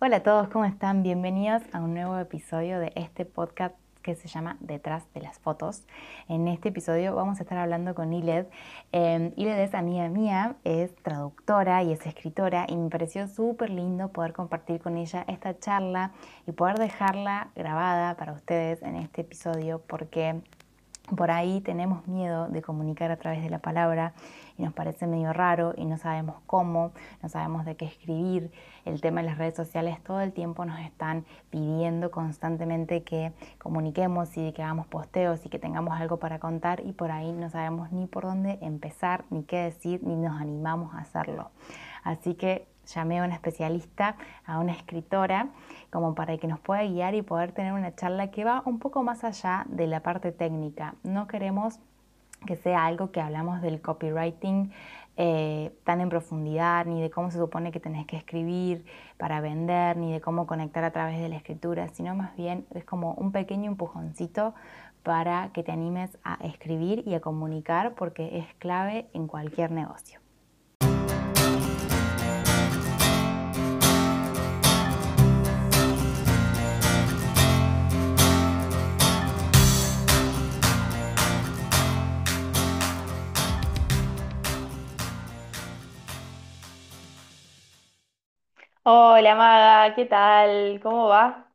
Hola a todos, ¿cómo están? Bienvenidos a un nuevo episodio de este podcast que se llama Detrás de las fotos. En este episodio vamos a estar hablando con Iled. Eh, Iled es amiga mía, es traductora y es escritora y me pareció súper lindo poder compartir con ella esta charla y poder dejarla grabada para ustedes en este episodio porque por ahí tenemos miedo de comunicar a través de la palabra y nos parece medio raro y no sabemos cómo, no sabemos de qué escribir. El tema de las redes sociales todo el tiempo nos están pidiendo constantemente que comuniquemos y que hagamos posteos y que tengamos algo para contar y por ahí no sabemos ni por dónde empezar, ni qué decir, ni nos animamos a hacerlo. Así que llamé a una especialista, a una escritora, como para que nos pueda guiar y poder tener una charla que va un poco más allá de la parte técnica. No queremos que sea algo que hablamos del copywriting eh, tan en profundidad, ni de cómo se supone que tenés que escribir para vender, ni de cómo conectar a través de la escritura, sino más bien es como un pequeño empujoncito para que te animes a escribir y a comunicar porque es clave en cualquier negocio. Hola Maga, ¿qué tal? ¿Cómo va?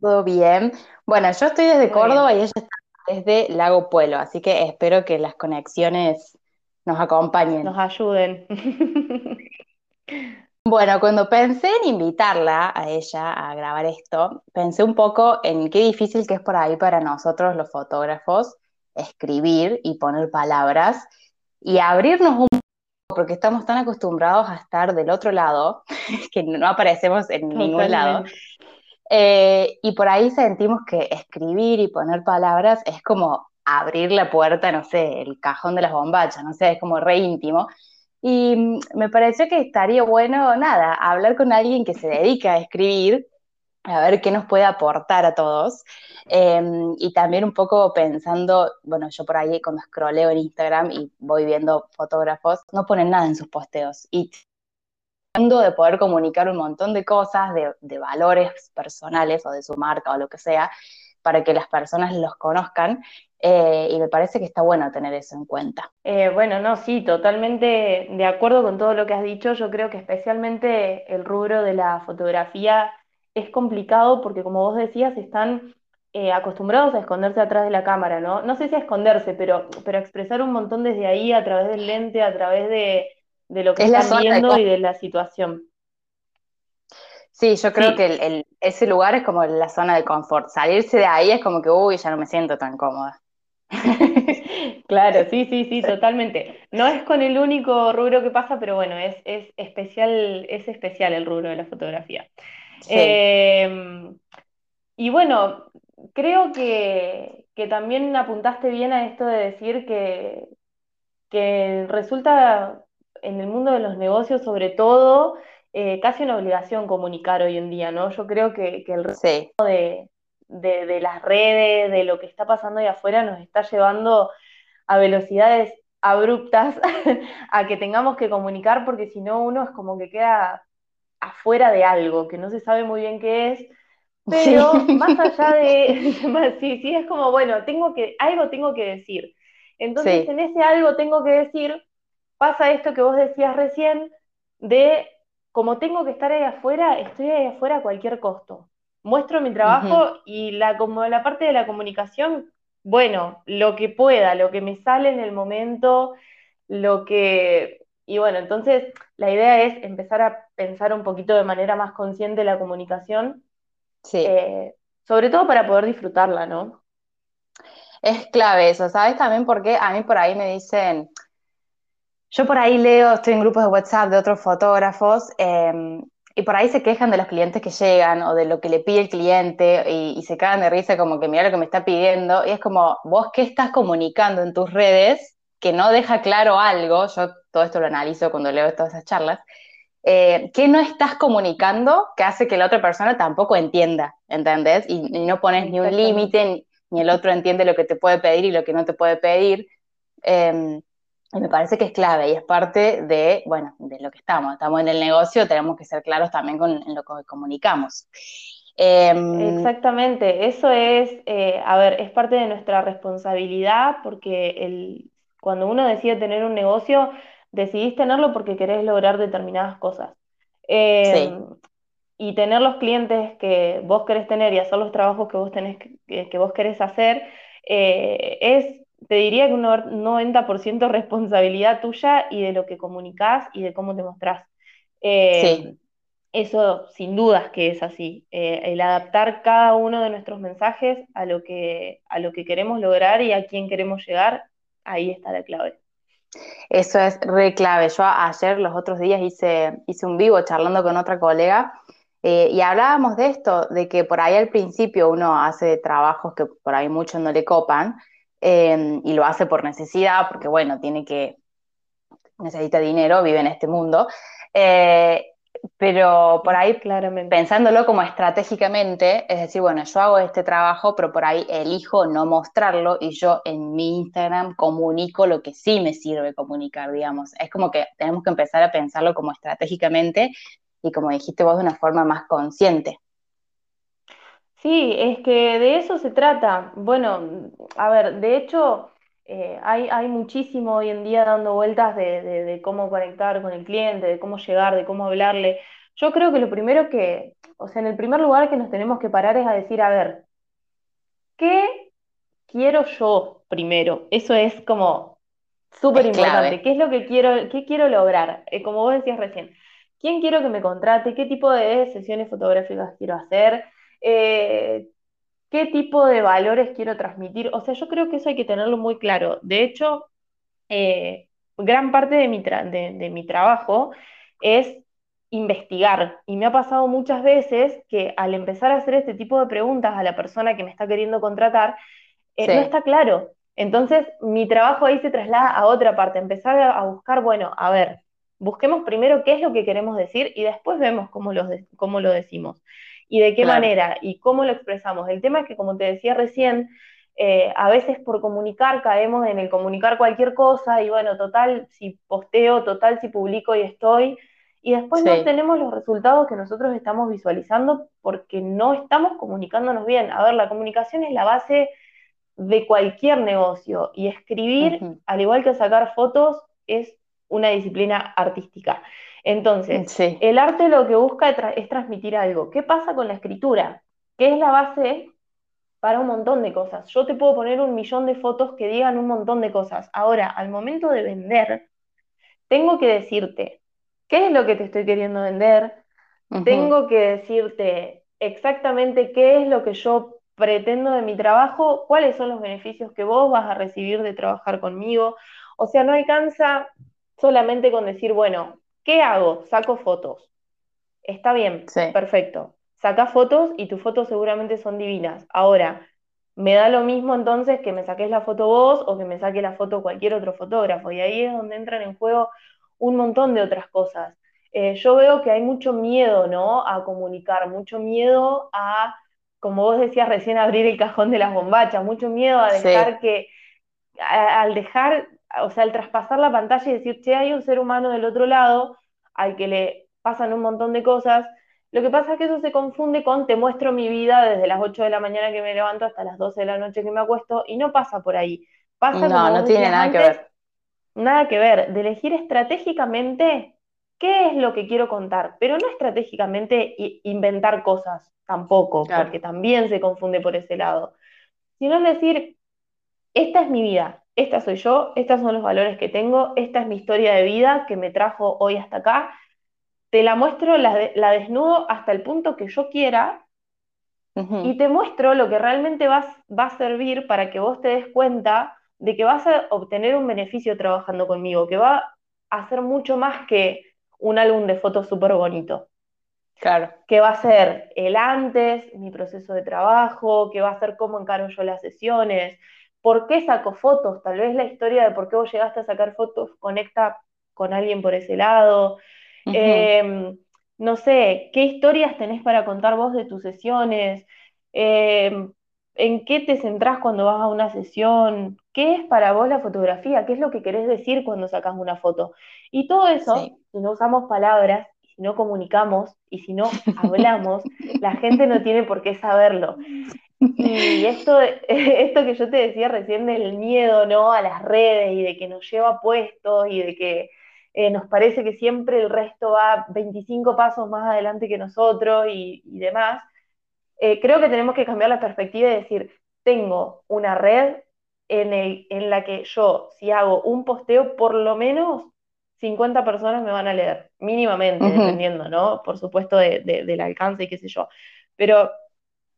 Todo bien. Bueno, yo estoy desde Muy bien. Córdoba y ella está desde Lago Puelo, así que espero que las conexiones nos Nos acompañen. ayuden. Bueno, cuando pensé en invitarla a ella a grabar esto, pensé un poco en qué difícil que es por ahí para nosotros los fotógrafos escribir y poner palabras y abrirnos un porque estamos tan acostumbrados a estar del otro lado que no aparecemos en ningún lado. Eh, y por ahí sentimos que escribir y poner palabras es como abrir la puerta, no sé, el cajón de las bombachas, no sé, es como re íntimo. Y mm, me pareció que estaría bueno, nada, hablar con alguien que se dedica a escribir, a ver qué nos puede aportar a todos. Eh, y también un poco pensando, bueno, yo por ahí cuando scrolleo en Instagram y voy viendo fotógrafos, no ponen nada en sus posteos. Y de poder comunicar un montón de cosas, de, de, valores personales o de su marca o lo que sea, para que las personas los conozcan. Eh, y me parece que está bueno tener eso en cuenta. Eh, bueno, no, sí, totalmente de acuerdo con todo lo que has dicho. Yo creo que especialmente el rubro de la fotografía es complicado porque, como vos decías, están eh, acostumbrados a esconderse atrás de la cámara, ¿no? No sé si a esconderse, pero, pero a expresar un montón desde ahí, a través del lente, a través de, de lo que Es están de viendo y de la situación. Sí, yo creo que Sí, el, el, ese lugar es como la zona de confort. Salirse de ahí es como que, uy, ya no me siento tan cómoda. claro, sí, sí, sí, totalmente. No es con el único rubro que pasa, pero bueno, es, es especial, es especial el rubro de la fotografía. Sí, Eh, y bueno, creo que, que también apuntaste bien a esto de decir que, que resulta en el mundo de los negocios, sobre todo, eh, casi una obligación comunicar hoy en día, ¿no? Yo creo que, que el sí, de, de las redes, de lo que está pasando ahí afuera, nos está llevando a velocidades abruptas a que tengamos que comunicar, porque si no uno es como que queda afuera de algo, que no se sabe muy bien qué es, pero más allá de, sí, sí, es como, bueno, tengo que, algo tengo que decir. Entonces, sí. en ese algo tengo que decir, pasa esto que vos decías recién, de como tengo que estar ahí afuera, estoy ahí afuera a cualquier costo. Muestro mi trabajo y la, como la parte de la comunicación, bueno, lo que pueda, lo que me sale en el momento, lo que... Y bueno, entonces la idea es empezar a pensar un poquito de manera más consciente la comunicación, sí. eh, sobre todo para poder disfrutarla, ¿no? Es clave eso, ¿sabes? También porque a mí por ahí me dicen, Yo por ahí leo, estoy en grupos de WhatsApp de otros fotógrafos eh, y por ahí se quejan de los clientes que llegan o de lo que le pide el cliente y, y se cagan de risa como que mira lo que me está pidiendo y es como, vos qué estás comunicando en tus redes que no deja claro algo, yo todo esto lo analizo cuando leo todas esas charlas, eh, ¿qué no estás comunicando que hace que la otra persona tampoco entienda, ¿entendés? Y, y no pones ni un límite, ni, ni, el otro entiende lo que te puede pedir y lo que no te puede pedir. Eh, Y me parece que es clave y es parte de, bueno, de lo que estamos. Estamos en el negocio, tenemos que ser claros también con en lo que comunicamos. Em, Exactamente, eso es, eh, a ver, es parte de nuestra responsabilidad porque el, cuando uno decide tener un negocio, decidís tenerlo porque querés lograr determinadas cosas. Em, y tener los clientes que vos querés tener y hacer los trabajos que vos, tenés, que, vos querés hacer, eh, es, te diría que un 90% responsabilidad tuya y de lo que comunicás y de cómo te mostrás. Em, eso sin dudas que es así. Eh, el adaptar cada uno de nuestros mensajes a lo, que, a lo que queremos lograr y a quién queremos llegar, ahí está la clave. Eso es re clave. Yo ayer, los otros días, hice, hice un vivo charlando con otra colega eh, y hablábamos de esto, de que por ahí al principio uno hace trabajos que por ahí muchos no le copan eh, y lo hace por necesidad, porque bueno, tiene que, necesita dinero, vive en este mundo pero por ahí, Claramente. pensándolo como estratégicamente, es decir, bueno, yo hago este trabajo, pero por ahí elijo no mostrarlo y yo en mi Instagram comunico lo que sí me sirve comunicar, digamos. Es como que tenemos que empezar a pensarlo como estratégicamente y como dijiste vos, de una forma más consciente. Sí, es que de eso se trata. Bueno, a ver, de hecho, eh, hay, hay, muchísimo hoy en día dando vueltas de, cómo conectar con el cliente, de cómo llegar, de cómo hablarle. Yo creo que lo primero que, o sea, en el primer lugar que nos tenemos que parar es a decir, a ver, ¿qué quiero yo primero? Eso es como súper importante. ¿Qué es lo que quiero, qué quiero lograr? Eh, como vos decías recién, ¿quién quiero que me contrate? ¿Qué tipo de sesiones fotográficas quiero hacer? Eh, qué tipo de valores quiero transmitir. O sea, yo creo que eso hay que tenerlo muy claro. De hecho, eh, gran parte de mi, de, mi trabajo es investigar. Y me ha pasado muchas veces que al empezar a hacer este tipo de preguntas a la persona que me está queriendo contratar, eh, no está claro. Entonces, mi trabajo ahí se traslada a otra parte, empezar a, buscar, bueno, a ver, busquemos primero qué es lo que queremos decir y después vemos cómo, cómo lo decimos y de qué manera y cómo lo expresamos. El tema es que, como te decía recién, eh, a veces por comunicar caemos en el comunicar cualquier cosa y bueno, total, si posteo, total, si publico y estoy, y después no tenemos los resultados que nosotros estamos visualizando porque no estamos comunicándonos bien. A ver, la comunicación es la base de cualquier negocio y escribir, al igual que sacar fotos, es una disciplina artística. Entonces, el arte lo que busca es transmitir algo. ¿Qué pasa con la escritura? Que es la base para un montón de cosas. Yo te puedo poner un millón de fotos que digan un montón de cosas. Ahora, al momento de vender, tengo que decirte qué es lo que te estoy queriendo vender. Tengo que decirte exactamente qué es lo que yo pretendo de mi trabajo, cuáles son los beneficios que vos vas a recibir de trabajar conmigo. O sea, no alcanza solamente con decir, bueno, ¿Qué hago? Saco fotos. Está bien, perfecto. Saca fotos y tus fotos seguramente son divinas. Ahora, me da lo mismo entonces que me saques la foto vos o que me saque la foto cualquier otro fotógrafo. Y ahí es donde entran en juego un montón de otras cosas. Eh, yo veo que hay mucho miedo, ¿no? A comunicar, mucho miedo a, como vos decías recién, abrir el cajón de las bombachas, mucho miedo a dejar que, al dejar o sea, al traspasar la pantalla y decir, che, hay un ser humano del otro lado al que le pasan un montón de cosas, lo que pasa es que eso se confunde con te muestro mi vida desde las 8 de la mañana que me levanto hasta las 12 de la noche que me acuesto y no pasa por ahí. Pasa no, no tiene nada que ver. Nada que ver, de elegir estratégicamente qué es lo que quiero contar, pero no estratégicamente inventar cosas tampoco, porque también se confunde por ese lado, sino decir, esta es mi vida, esta soy yo, estos son los valores que tengo, esta es mi historia de vida que me trajo hoy hasta acá. Te la muestro, la, desnudo hasta el punto que yo quiera y te muestro lo que realmente va a servir para que vos te des cuenta de que vas a obtener un beneficio trabajando conmigo, que va a ser mucho más que un álbum de fotos súper bonito. Claro. Que va a ser el antes, mi proceso de trabajo, que va a ser cómo encaro yo las sesiones, ¿Por qué saco fotos? Tal vez la historia de por qué vos llegaste a sacar fotos conecta con alguien por ese lado. Em, no sé, ¿qué historias tenés para contar vos de tus sesiones? Em, en qué te centrás cuando vas a una sesión, qué es para vos la fotografía, qué es lo que querés decir cuando sacas una foto. Y todo eso, si no usamos palabras, si no comunicamos y si no hablamos, la gente no tiene por qué saberlo. Y esto, esto que yo te decía recién del miedo ¿no? a las redes y de que nos lleva puestos y de que eh, nos parece que siempre el resto va 25 pasos más adelante que nosotros y demás, eh, creo que tenemos que cambiar la perspectiva y decir, tengo una red en, la que yo, si hago un posteo, por lo menos 50 personas me van a leer, mínimamente, dependiendo, ¿no? Por supuesto, del alcance y qué sé yo. Pero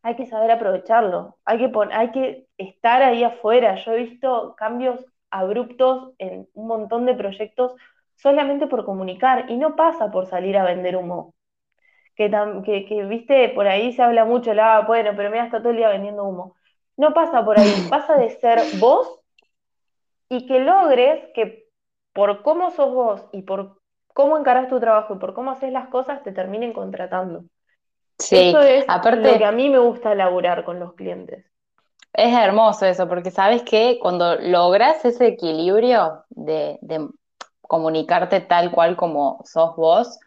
hay que saber aprovecharlo, hay que, hay que estar ahí afuera. Yo he visto cambios abruptos en un montón de proyectos solamente por comunicar y no pasa por salir a vender humo que, que, viste, por ahí se habla mucho, la, bueno, pero mira, está todo el día vendiendo humo. No pasa por ahí, pasa de ser vos y que logres que por cómo sos vos y por cómo encarás tu trabajo y por cómo haces las cosas te terminen contratando. Sí, eso es aparte, lo que a mí me gusta elaborar con los clientes. Es hermoso eso, porque sabes que cuando logras ese equilibrio de, de comunicarte tal cual como sos vos,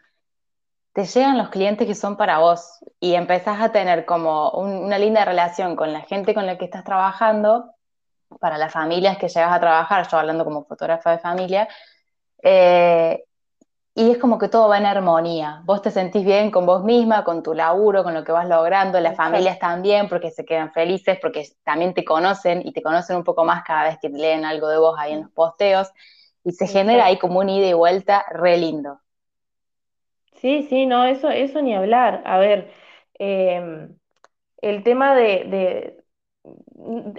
te llegan los clientes que son para vos y empezás a tener como una linda relación con la gente con la que estás trabajando, para las familias que llegas a trabajar, yo hablando como fotógrafa de familia, eh, y es como que todo va en armonía. Vos te sentís bien con vos misma, con tu laburo, con lo que vas logrando, las familias también, porque se quedan felices, porque también te conocen y te conocen un poco más cada vez que leen algo de vos ahí en los posteos, y se genera ahí como un ida y vuelta re lindo. Sí, sí, no, eso, eso ni hablar. A ver, em, el tema de,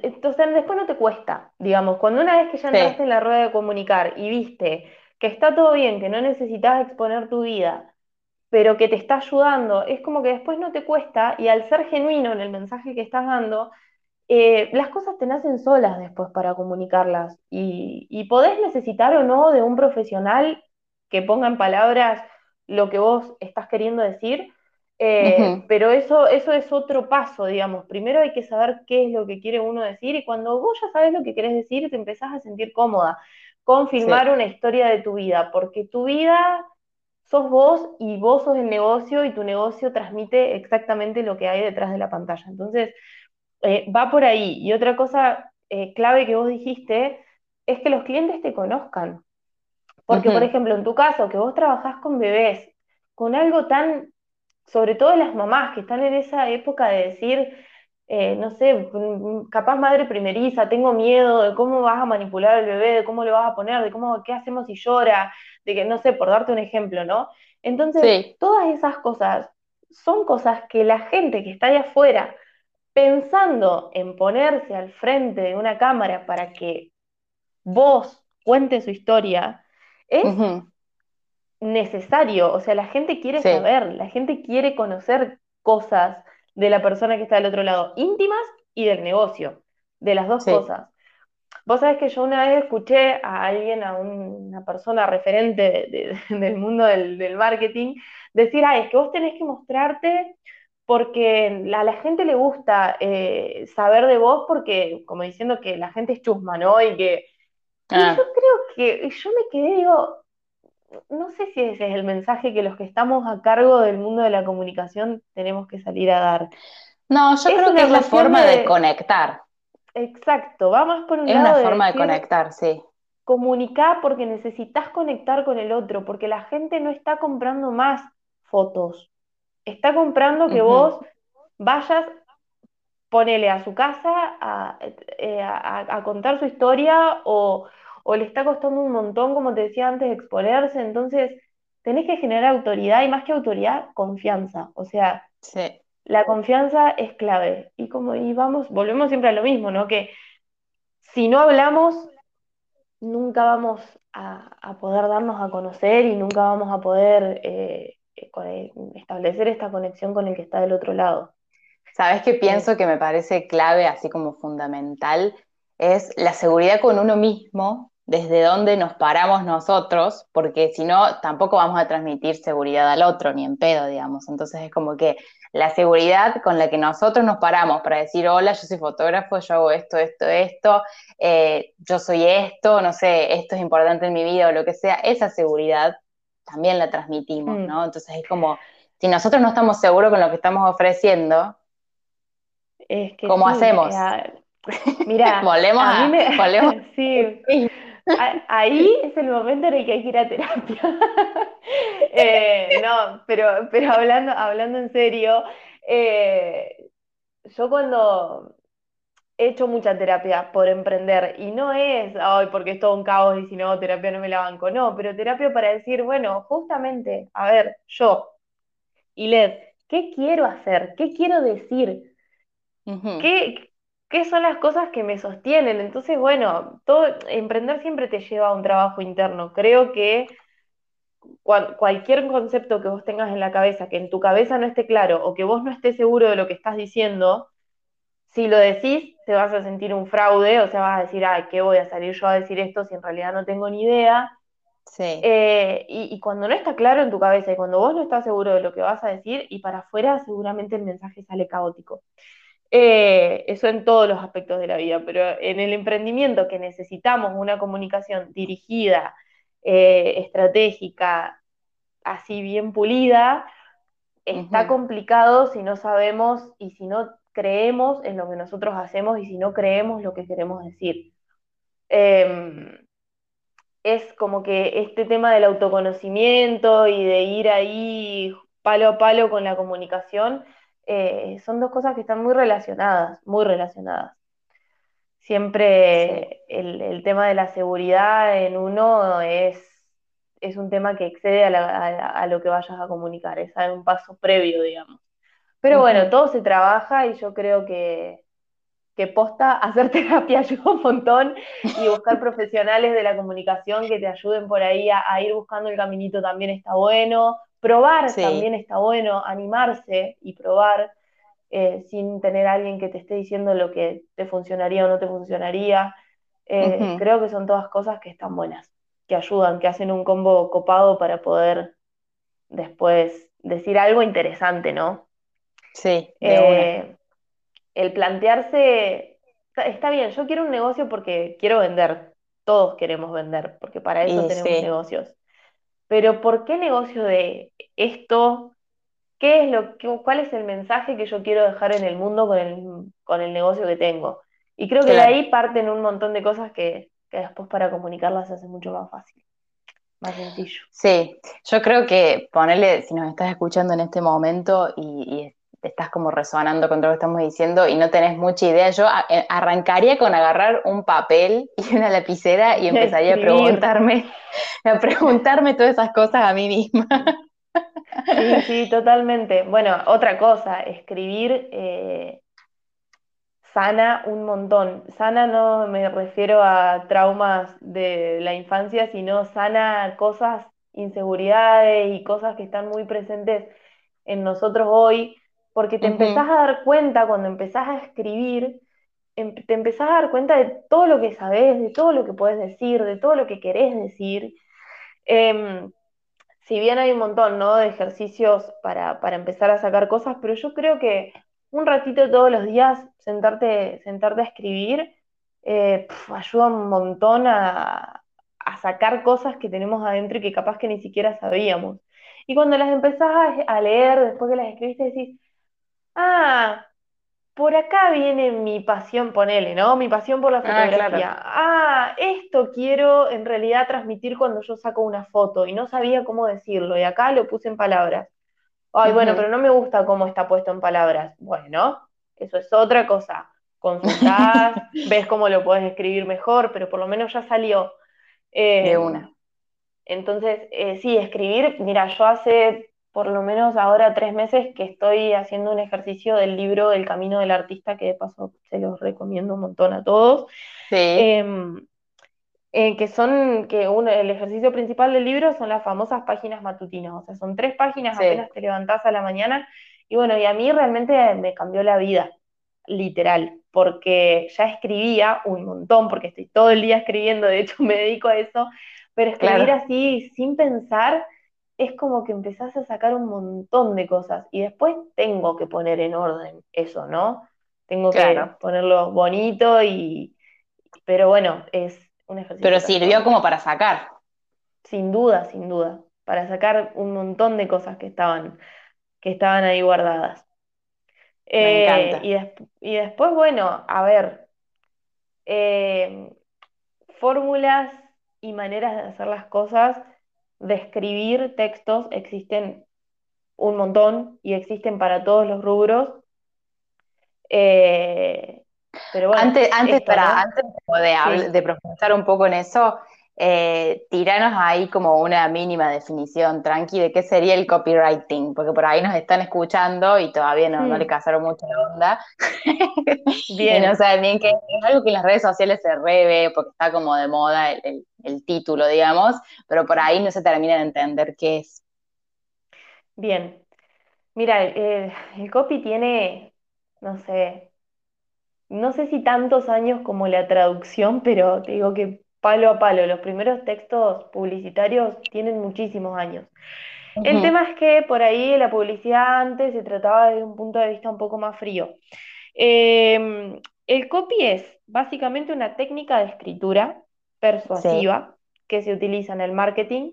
entonces después no te cuesta, digamos, cuando una vez que ya entraste en la rueda de comunicar y viste que está todo bien, que no necesitas exponer tu vida, pero que te está ayudando, es como que después no te cuesta y al ser genuino en el mensaje que estás dando, eh, las cosas te nacen solas después para comunicarlas y, y podés necesitar o no de un profesional que ponga en palabras lo que vos estás queriendo decir, eh, pero eso, eso es otro paso, digamos. Primero hay que saber qué es lo que quiere uno decir y cuando vos ya sabes lo que querés decir, te empezás a sentir cómoda con filmar una historia de tu vida, porque tu vida sos vos y vos sos el negocio y tu negocio transmite exactamente lo que hay detrás de la pantalla. Entonces, eh, va por ahí. Y otra cosa eh, clave que vos dijiste es que los clientes te conozcan. Porque, por ejemplo, en tu caso, que vos trabajás con bebés, con algo tan, sobre todo las mamás que están en esa época de decir, eh, no sé, capaz madre primeriza, tengo miedo de cómo vas a manipular al bebé, de cómo le vas a poner, de cómo, qué hacemos si llora, de que, no sé, por darte un ejemplo, ¿no? Entonces, todas esas cosas son cosas que la gente que está allá afuera, pensando en ponerse al frente de una cámara para que vos cuentes su historia, es necesario, o sea, la gente quiere saber, la gente quiere conocer cosas de la persona que está del otro lado, íntimas y del negocio, de las dos cosas. Vos sabés que yo una vez escuché a alguien, a una persona referente del mundo del, marketing, decir, ah, es que vos tenés que mostrarte porque a la gente le gusta eh, saber de vos porque, como diciendo que la gente es chusma, ¿no? Y que y ah. yo creo que, yo me quedé, digo, no sé si ese es el mensaje que los que estamos a cargo del mundo de la comunicación tenemos que salir a dar. No, yo creo que es la forma de, conectar. Exacto, va más por un lado. Es una forma de, conectar, sí. Comunicar porque necesitas conectar con el otro, porque la gente no está comprando más fotos, está comprando que vos vayas ponele a su casa eh, a, contar su historia o, le está costando un montón, como te decía antes, exponerse, entonces tenés que generar autoridad y más que autoridad, confianza. O sea, la confianza es clave. Y como y vamos, volvemos siempre a lo mismo, ¿no? Que si no hablamos, nunca vamos a, poder darnos a conocer y nunca vamos a poder eh, eh, establecer esta conexión con el que está del otro lado. ¿Sabes qué pienso que me parece clave, así como fundamental? Es la seguridad con uno mismo desde dónde nos paramos nosotros, porque si no, tampoco vamos a transmitir seguridad al otro, ni en pedo, digamos. Entonces es como que la seguridad con la que nosotros nos paramos para decir, hola, yo soy fotógrafo, yo hago esto, esto, esto, eh, yo soy esto, no sé, esto es importante en mi vida o lo que sea, esa seguridad también la transmitimos, mm. ¿no? Entonces es como, si nosotros no estamos seguros con lo que estamos ofreciendo, es que ¿cómo hacemos? mira, volvemos a, mí sí. Ahí es el momento en el que hay que ir a terapia. Eh, no, pero, pero hablando, hablando en serio, eh, yo cuando he hecho mucha terapia por emprender y no es, ay, porque es todo un caos y si no, terapia no me la banco, no, pero terapia para decir, bueno, justamente, a ver, yo, y Led, ¿qué quiero hacer? ¿Qué quiero decir? ¿Qué, qué son las cosas que me sostienen. Entonces, bueno, todo, emprender siempre te lleva a un trabajo interno. Creo que cualquier concepto que vos tengas en la cabeza, que en tu cabeza no esté claro o que vos no estés seguro de lo que estás diciendo, si lo decís, te vas a sentir un fraude, o sea, vas a decir, ay, ¿qué voy a salir yo a decir esto si en realidad no tengo ni idea? Sí. Eh, y, y, cuando no está claro en tu cabeza y cuando vos no estás seguro de lo que vas a decir, y para afuera seguramente el mensaje sale caótico. Eh, eso en todos los aspectos de la vida, pero en el emprendimiento que necesitamos una comunicación dirigida, eh, estratégica, así bien pulida, está complicado si no sabemos y si no creemos en lo que nosotros hacemos y si no creemos lo que queremos decir. Em, es como que este tema del autoconocimiento y de ir ahí palo a palo con la comunicación eh, son dos cosas que están muy relacionadas, muy relacionadas. Siempre el, tema de la seguridad en uno es, es un tema que excede a, lo que vayas a comunicar, es un paso previo, digamos. Pero bueno, todo se trabaja y yo creo que, que posta hacer terapia ayuda un montón y buscar profesionales de la comunicación que te ayuden por ahí a ir buscando el caminito también está bueno Probar también está bueno, animarse y probar eh, sin tener a alguien que te esté diciendo lo que te funcionaría o no te funcionaría. Eh, creo que son todas cosas que están buenas, que ayudan, que hacen un combo copado para poder después decir algo interesante, ¿no? Sí. Eh, el plantearse, está, bien, yo quiero un negocio porque quiero vender, todos queremos vender, porque para eso tenemos negocios. Pero ¿por qué negocio de esto? ¿Qué es lo, ¿Cuál es el mensaje que yo quiero dejar en el mundo con el, con el negocio que tengo? Y creo que de ahí parten un montón de cosas que, después para comunicarlas se hace mucho más fácil, más sencillo. Sí, yo creo que ponerle, si nos estás escuchando en este momento y, estás como resonando con todo lo que estamos diciendo y no tenés mucha idea, yo eh, arrancaría con agarrar un papel y una lapicera y empezaría a preguntarme a preguntarme todas esas cosas a mí misma. Sí, sí, totalmente. Bueno, otra cosa, escribir eh, sana un montón. Sana no me refiero a traumas de la infancia, sino sana cosas, inseguridades y cosas que están muy presentes en nosotros hoy, porque te empezás a dar cuenta cuando empezás a escribir, em, te empezás a dar cuenta de todo lo que sabes, de todo lo que puedes decir, de todo lo que querés decir, Em, si bien hay un montón ¿no? de ejercicios para, empezar a sacar cosas, pero yo creo que un ratito todos los días sentarte, sentarte a escribir eh, ayuda un montón a, sacar cosas que tenemos adentro y que capaz que ni siquiera sabíamos. Y cuando las empezás a, a leer, después que las escribiste, decís, ah, por acá viene mi pasión, ponele, ¿no? Mi pasión por la ah, fotografía. Ah, esto quiero en realidad transmitir cuando yo saco una foto y no sabía cómo decirlo y acá lo puse en palabras. Ay, bueno, pero no me gusta cómo está puesto en palabras. Bueno, eso es otra cosa. Consultás, ves cómo lo puedes escribir mejor, pero por lo menos ya salió. de una. Em, entonces, eh, sí, escribir, mira, yo hace por lo menos ahora tres meses que estoy haciendo un ejercicio del libro El Camino del Artista, que de paso se los recomiendo un montón a todos. Sí. Em, eh, que son, que el ejercicio principal del libro son las famosas páginas matutinas, o sea, son tres páginas apenas te levantás a la mañana, y bueno, y a mí realmente me cambió la vida. literal, porque ya escribía un montón, porque estoy todo el día escribiendo, de hecho me dedico a eso, pero escribir así sin pensar es como que empezás a sacar un montón de cosas y después tengo que poner en orden eso, ¿no? Tengo que ponerlo bonito y, pero bueno, es un ejercicio. Pero sirvió como para sacar. Sin duda, sin duda, para sacar un montón de cosas que estaban, que estaban ahí guardadas. Me encanta. Eh, y, después, bueno, a ver, eh, fórmulas y maneras de hacer las cosas, de escribir textos, existen un montón y existen para todos los rubros. Eh, pero bueno, antes, antes, para, antes de, de profundizar un poco en eso, eh, tiranos ahí como una mínima definición, tranqui, de qué sería el copywriting, porque por ahí nos están escuchando y todavía no, no le casaron mucho la onda. Bien. y no saben bien que es algo que en las redes sociales se reve, porque está como de moda el, título, digamos, pero por ahí no se termina de entender qué es. Bien. Mira, el copy tiene, no sé, no sé si tantos años como la traducción, pero te digo que palo a palo. Los primeros textos publicitarios tienen muchísimos años. El tema es que por ahí la publicidad antes se trataba desde un punto de vista un poco más frío. Em, el copy es básicamente una técnica de escritura persuasiva que se utiliza en el marketing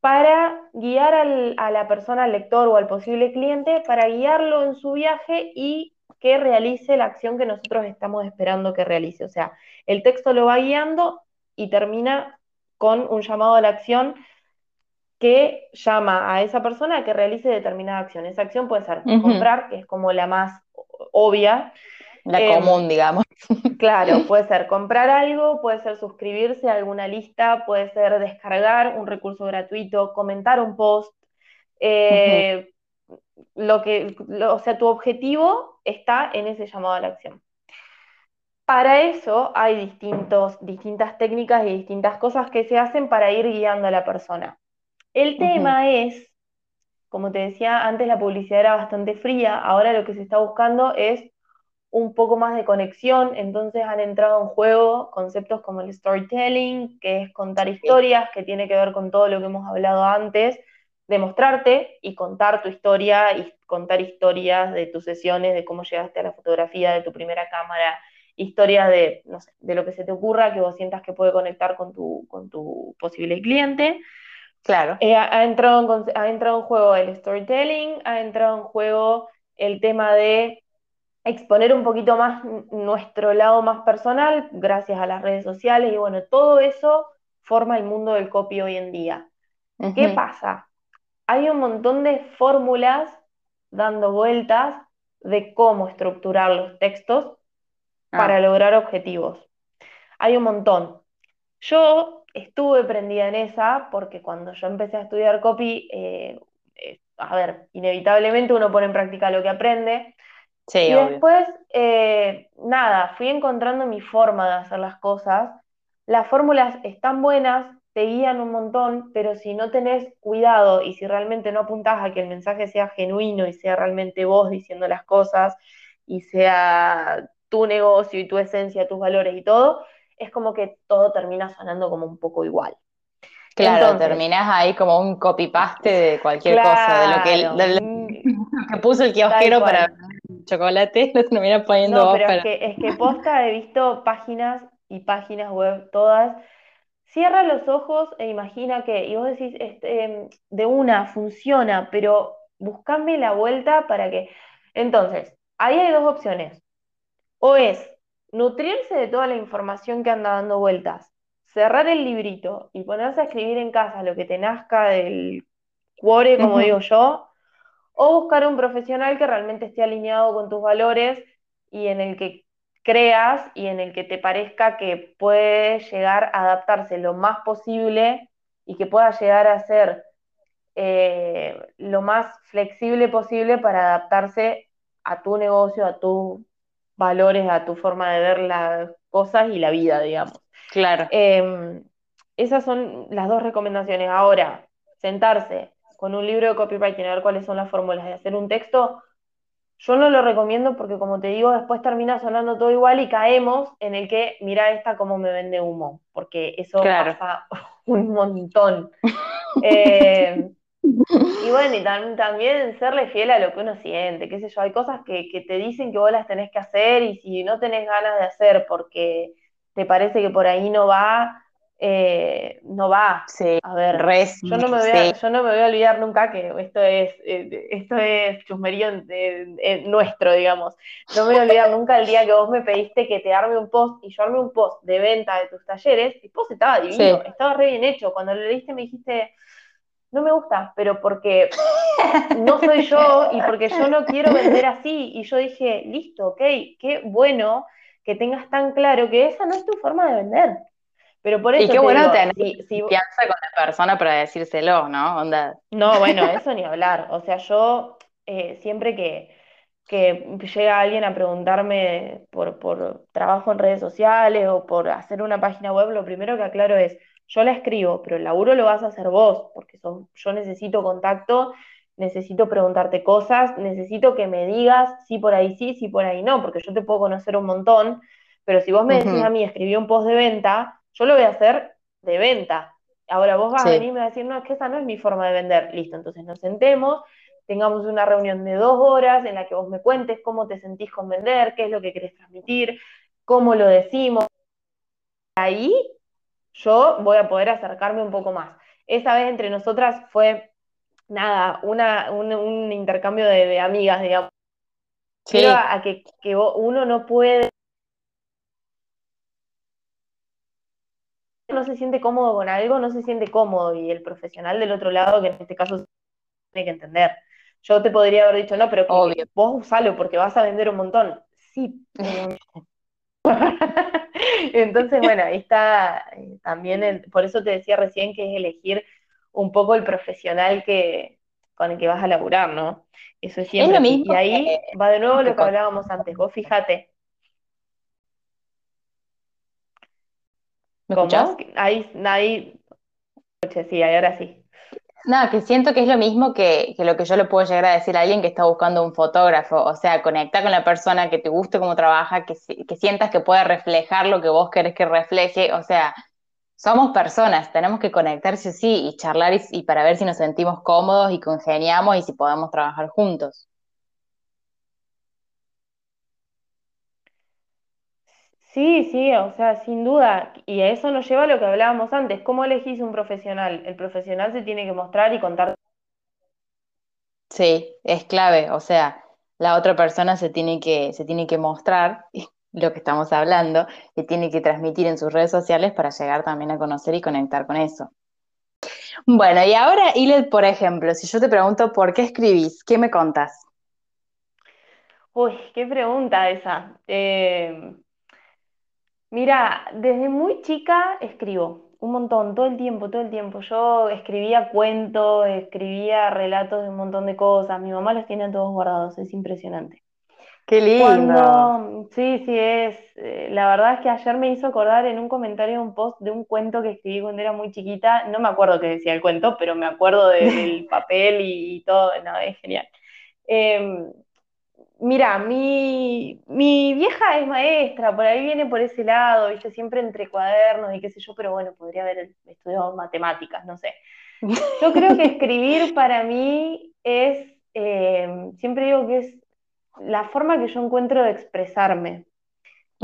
para guiar a la persona, al lector o al posible cliente, para guiarlo en su viaje y que realice la acción que nosotros estamos esperando que realice. O sea, el texto lo va guiando y termina con un llamado a la acción que llama a esa persona a que realice determinada acción. Esa acción puede ser comprar, que es como la más obvia. La em, común, digamos. Claro, puede ser comprar algo, puede ser suscribirse a alguna lista, puede ser descargar un recurso gratuito, comentar un post. Eh, lo que, o sea, tu objetivo está en ese llamado a la acción. Para eso hay distintos, distintas técnicas y distintas cosas que se hacen para ir guiando a la persona. El tema es, como te decía, antes la publicidad era bastante fría, ahora lo que se está buscando es un poco más de conexión, entonces han entrado en juego conceptos como el storytelling, que es contar historias, que tiene que ver con todo lo que hemos hablado antes, de mostrarte y contar tu historia y contar historias de tus sesiones, de cómo llegaste a la fotografía, de tu primera cámara, historias de, no sé, de lo que se te ocurra, que vos sientas que puede conectar con tu, con tu posible cliente. Claro. Eh, ha, entrado en, ha entrado en juego el storytelling, ha entrado en juego el tema de exponer un poquito más nuestro lado más personal gracias a las redes sociales y bueno, todo eso forma el mundo del copy hoy en día. ¿Qué pasa? Hay un montón de fórmulas dando vueltas de cómo estructurar los textos para ah. lograr objetivos. Hay un montón. Yo estuve prendida en esa porque cuando yo empecé a estudiar copy, eh, eh, a ver, inevitablemente uno pone en práctica lo que aprende. Sí, y después, eh, nada, fui encontrando mi forma de hacer las cosas. Las fórmulas están buenas, te guían un montón, pero si no tenés cuidado y si realmente no apuntás a que el mensaje sea genuino y sea realmente vos diciendo las cosas y sea tu negocio y tu esencia, tus valores y todo, es como que todo termina sonando como un poco igual. Claro, terminas ahí como un copy-paste de cualquier cosa, de lo que, que puso el kiosquero para chocolate, lo terminas poniendo no, pero es, que, es que posta he visto páginas y páginas web todas. Cierra los ojos e imagina que, y vos decís, este, de una funciona, pero buscame la vuelta para que. Entonces, ahí hay dos opciones. O es nutrirse de toda la información que anda dando vueltas, cerrar el librito y ponerse a escribir en casa lo que te nazca del cuore, como digo yo, o buscar un profesional que realmente esté alineado con tus valores y en el que creas y en el que te parezca que puede llegar a adaptarse lo más posible y que pueda llegar a ser eh, lo más flexible posible para adaptarse a tu negocio, a tu valores a tu forma de ver las cosas y la vida, digamos. Claro. Em, esas son las dos recomendaciones. Ahora, sentarse con un libro de copywriting a ver cuáles son las fórmulas de hacer un texto, yo no lo recomiendo porque, como te digo, después termina sonando todo igual y caemos en el que, mira esta como me vende humo, porque eso pasa un montón. Eh, y bueno, y también serle fiel a lo que uno siente, qué sé yo, hay cosas que, que, te dicen que vos las tenés que hacer y si no tenés ganas de hacer porque te parece que por ahí no va, eh, no va. Sí, a ver, yo, no me voy a, yo no me voy a olvidar nunca que esto es, eh, esto es chusmerío nuestro, digamos. No me voy a olvidar nunca el día que vos me pediste que te arme un post y yo arme un post de venta de tus talleres, y post estaba divino, estaba re bien hecho. Cuando lo leíste me dijiste, no me gusta, pero porque no soy yo y porque yo no quiero vender así. Y yo dije, listo, ok, qué bueno que tengas tan claro que esa no es tu forma de vender. Pero por eso. Y qué bueno tener confianza con la persona para decírselo, ¿no? Onda. No, bueno, eso ni hablar. O sea, yo eh, siempre que, que, llega alguien a preguntarme por, por trabajo en redes sociales o por hacer una página web, lo primero que aclaro es, yo la escribo, pero el laburo lo vas a hacer vos, porque yo necesito contacto, necesito preguntarte cosas, necesito que me digas si por ahí sí, si por ahí no, porque yo te puedo conocer un montón, pero si vos me decís a mí, escribí un post de venta, yo lo voy a hacer de venta. Ahora vos vas a venir y me vas a decir, no, es que esa no es mi forma de vender. Listo, entonces nos sentemos, tengamos una reunión de dos horas en la que vos me cuentes cómo te sentís con vender, qué es lo que querés transmitir, cómo lo decimos. Ahí yo voy a poder acercarme un poco más. Esa vez entre nosotras fue, nada, una, un, intercambio de, amigas, digamos. Sí. a, que, que uno no puede no se siente cómodo con algo, no se siente cómodo y el profesional del otro lado, que en este caso tiene que entender. Yo te podría haber dicho, no, pero vos usalo porque vas a vender un montón. Sí. Entonces, bueno, ahí está eh, también, por eso te decía recién que es elegir un poco el profesional que, con el que vas a laburar, ¿no? Eso es siempre. lo mismo y ahí va de nuevo lo que hablábamos antes. Vos fíjate, ¿Me escuchás? Ahí, ahí, sí, ahora sí. No, que siento que es lo mismo que, lo que yo le puedo llegar a decir a alguien que está buscando un fotógrafo. O sea, conecta con la persona que te guste cómo trabaja, que, que sientas que puede reflejar lo que vos querés que refleje. O sea, somos personas, tenemos que conectarse sí y charlar y para ver si nos sentimos cómodos y congeniamos y si podemos trabajar juntos. Sí, sí, o sea, sin duda. Y a eso nos lleva a lo que hablábamos antes. ¿Cómo elegís un profesional? El profesional se tiene que mostrar y contar. Sí, es clave. O sea, la otra persona se tiene que, se tiene que mostrar lo que estamos hablando y tiene que transmitir en sus redes sociales para llegar también a conocer y conectar con eso. Bueno, y ahora, Iled, por ejemplo, si yo te pregunto por qué escribís, ¿qué me contas? Uy, qué pregunta esa. Eh, Mira, desde muy chica escribo, un montón, todo el tiempo, todo el tiempo. Yo escribía cuentos, escribía relatos de un montón de cosas. Mi mamá los tiene todos guardados, es impresionante. Qué lindo. Cuando, sí, sí, es. Eh, la verdad es que ayer me hizo acordar en un comentario un post de un cuento que escribí cuando era muy chiquita. No me acuerdo qué decía el cuento, pero me acuerdo del papel y, todo. No, es genial. Em, Mira, mi, mi vieja es maestra, por ahí viene por ese lado, ¿viste? Siempre entre cuadernos y qué sé yo, pero bueno, podría haber estudiado matemáticas, no sé. Yo creo que escribir para mí es, eh, siempre digo que es la forma que yo encuentro de expresarme.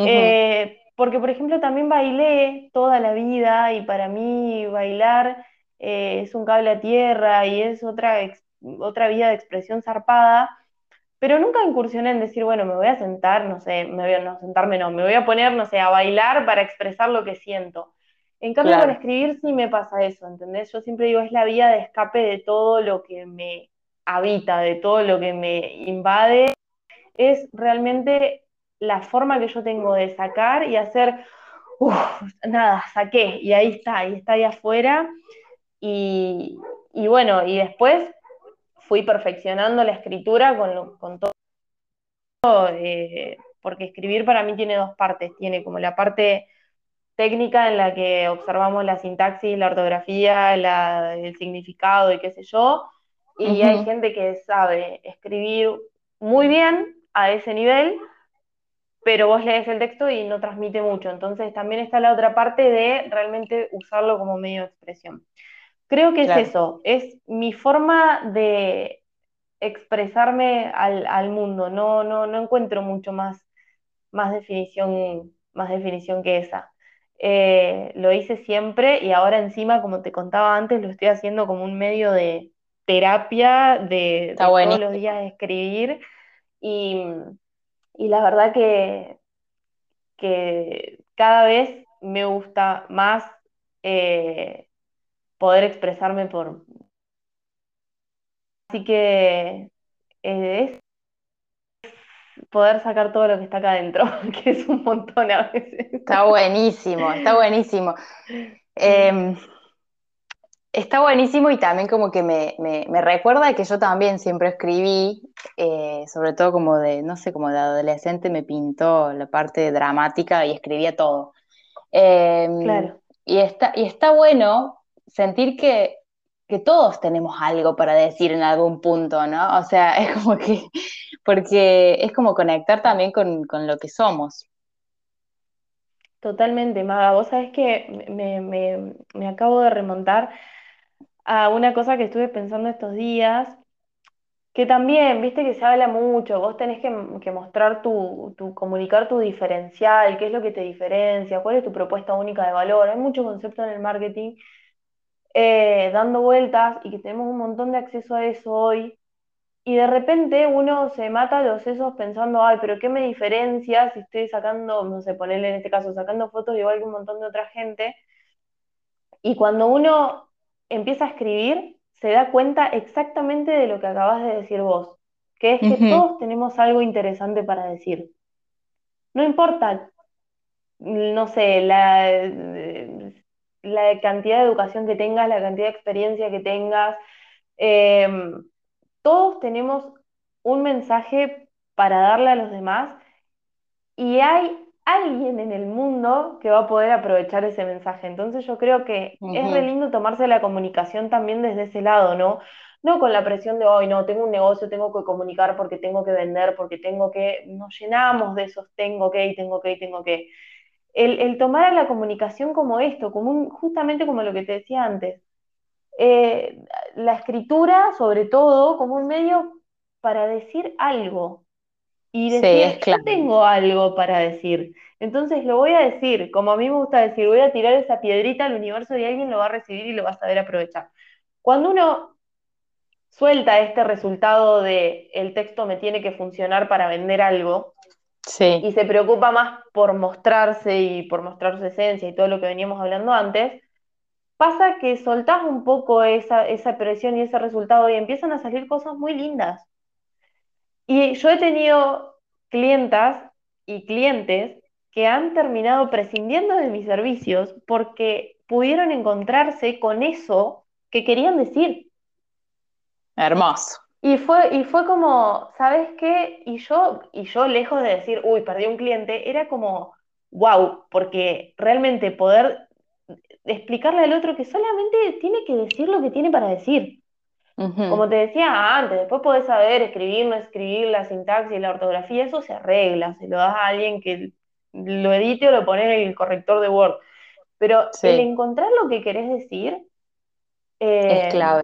Eh, porque, por ejemplo, también bailé toda la vida y para mí bailar eh, es un cable a tierra y es otra, otra vía de expresión zarpada pero nunca incursioné en decir, bueno, me voy a sentar, no sé, me voy a, no, sentarme no, me voy a poner, no sé, a bailar para expresar lo que siento. En cambio, con escribir sí me pasa eso, ¿entendés? Yo siempre digo, es la vía de escape de todo lo que me habita, de todo lo que me invade. Es realmente la forma que yo tengo de sacar y hacer, uff, nada, saqué, y ahí está, ahí está ahí afuera. Y, y bueno, y después fui perfeccionando la escritura con, con todo, eh, porque escribir para mí tiene dos partes, tiene como la parte técnica en la que observamos la sintaxis, la ortografía, el significado y qué sé yo, y hay gente que sabe escribir muy bien a ese nivel, pero vos lees el texto y no transmite mucho. Entonces también está la otra parte de realmente usarlo como medio de expresión. Creo que es eso, es mi forma de expresarme al, mundo, no, no, no encuentro mucho más, más, definición, más definición que esa. Eh, lo hice siempre y ahora encima, como te contaba antes, lo estoy haciendo como un medio de terapia, de, todos los días escribir y, la verdad que, que cada vez me gusta más eh, poder expresarme por... Así que eh, es poder sacar todo lo que está acá adentro, que es un montón a veces. Está buenísimo, está buenísimo. Em, está buenísimo y también como que me, recuerda que yo también siempre escribí, eh, sobre todo como de, no sé, como de adolescente me pintó la parte dramática y escribía todo. Em, claro. Y está, y está bueno sentir que, todos tenemos algo para decir en algún punto, ¿no? O sea, es como que, porque es como conectar también con, lo que somos. Totalmente, Maga. Vos sabés que me, acabo de remontar a una cosa que estuve pensando estos días, que también, viste que se habla mucho, vos tenés que, mostrar tu, tu, comunicar tu diferencial, qué es lo que te diferencia, cuál es tu propuesta única de valor. Hay mucho concepto en el marketing eh, dando vueltas y que tenemos un montón de acceso a eso hoy. Y de repente uno se mata los sesos pensando, ay, pero ¿qué me diferencia si estoy sacando, no sé, ponerle en este caso, sacando fotos igual que un montón de otra gente? Y cuando uno empieza a escribir, se da cuenta exactamente de lo que acabas de decir vos, que es que todos tenemos algo interesante para decir. No importa, no sé, la, la cantidad de educación que tengas, la cantidad de experiencia que tengas. Em, todos tenemos un mensaje para darle a los demás y hay alguien en el mundo que va a poder aprovechar ese mensaje. Entonces yo creo que es re lindo tomarse la comunicación también desde ese lado, ¿no? No con la presión de hoy, no, tengo un negocio, tengo que comunicar porque tengo que vender, porque tengo que, nos llenamos de esos tengo que, tengo que, tengo que el, tomar a la comunicación como esto, como justamente como lo que te decía antes. Eh, la escritura, sobre todo, como un medio para decir algo. Y decir, yo tengo algo para decir. Entonces lo voy a decir, como a mí me gusta decir, voy a tirar esa piedrita al universo y alguien lo va a recibir y lo va a saber aprovechar. Cuando uno suelta este resultado de el texto me tiene que funcionar para vender algo, y se preocupa más por mostrarse y por mostrar su esencia y todo lo que veníamos hablando antes, pasa que soltás un poco esa, esa presión y ese resultado y empiezan a salir cosas muy lindas. Y yo he tenido clientas y clientes que han terminado prescindiendo de mis servicios porque pudieron encontrarse con eso que querían decir. Hermoso. Y fue, y fue como, ¿sabes qué? Y yo, y yo lejos de decir, uy, perdí un cliente, era como, wow, porque realmente poder explicarle al otro que solamente tiene que decir lo que tiene para decir. Como te decía antes, después podés saber escribir, no escribir, la sintaxis, la ortografía, eso se arregla, se lo das a alguien que lo edite o lo pones en el corrector de Word. Pero el encontrar lo que querés decir es eh, clave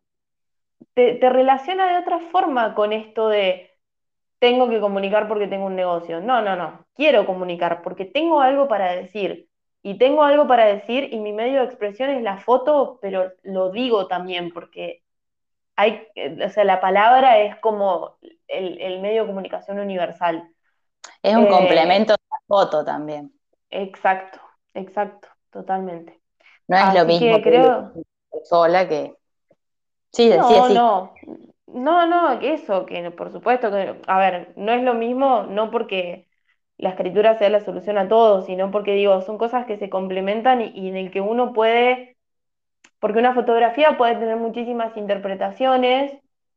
te, relaciona de otra forma con esto de tengo que comunicar porque tengo un negocio. No, no, no. Quiero comunicar porque tengo algo para decir. Y tengo algo para decir y mi medio de expresión es la foto, pero lo digo también porque hay, o sea, la palabra es como el, medio de comunicación universal. Es un eh, complemento de la foto también. Exacto, exacto, totalmente. No es lo mismo que creo... sola que Sí, no, no, no, no, que eso, que por supuesto que, a ver, no es lo mismo, no porque la escritura sea la solución a todo, sino porque digo, son cosas que se complementan y, en el que uno puede, porque una fotografía puede tener muchísimas interpretaciones,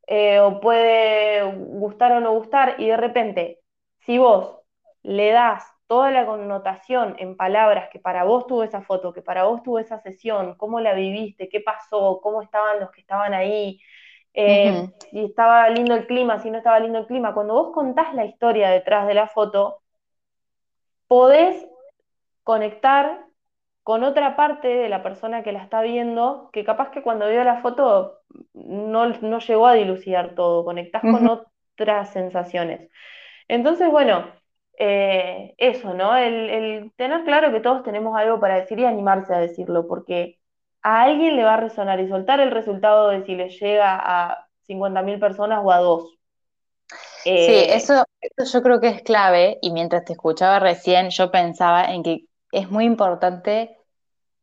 eh, o puede gustar o no gustar, y de repente, si vos le das toda la connotación en palabras que para vos tuvo esa foto, que para vos tuvo esa sesión, cómo la viviste, qué pasó, cómo estaban los que estaban ahí, eh, si estaba lindo el clima, si no estaba lindo el clima. Cuando vos contás la historia detrás de la foto, podés conectar con otra parte de la persona que la está viendo, que capaz que cuando vio la foto no, no llegó a dilucidar todo, conectás con otras sensaciones. Entonces, bueno, eh, eso, ¿no? El, el, tener claro que todos tenemos algo para decir y animarse a decirlo, porque a alguien le va a resonar y soltar el resultado de si le llega a 50.000 personas o a dos. sí, eh, eso, yo creo que es clave y mientras te escuchaba recién yo pensaba en que es muy importante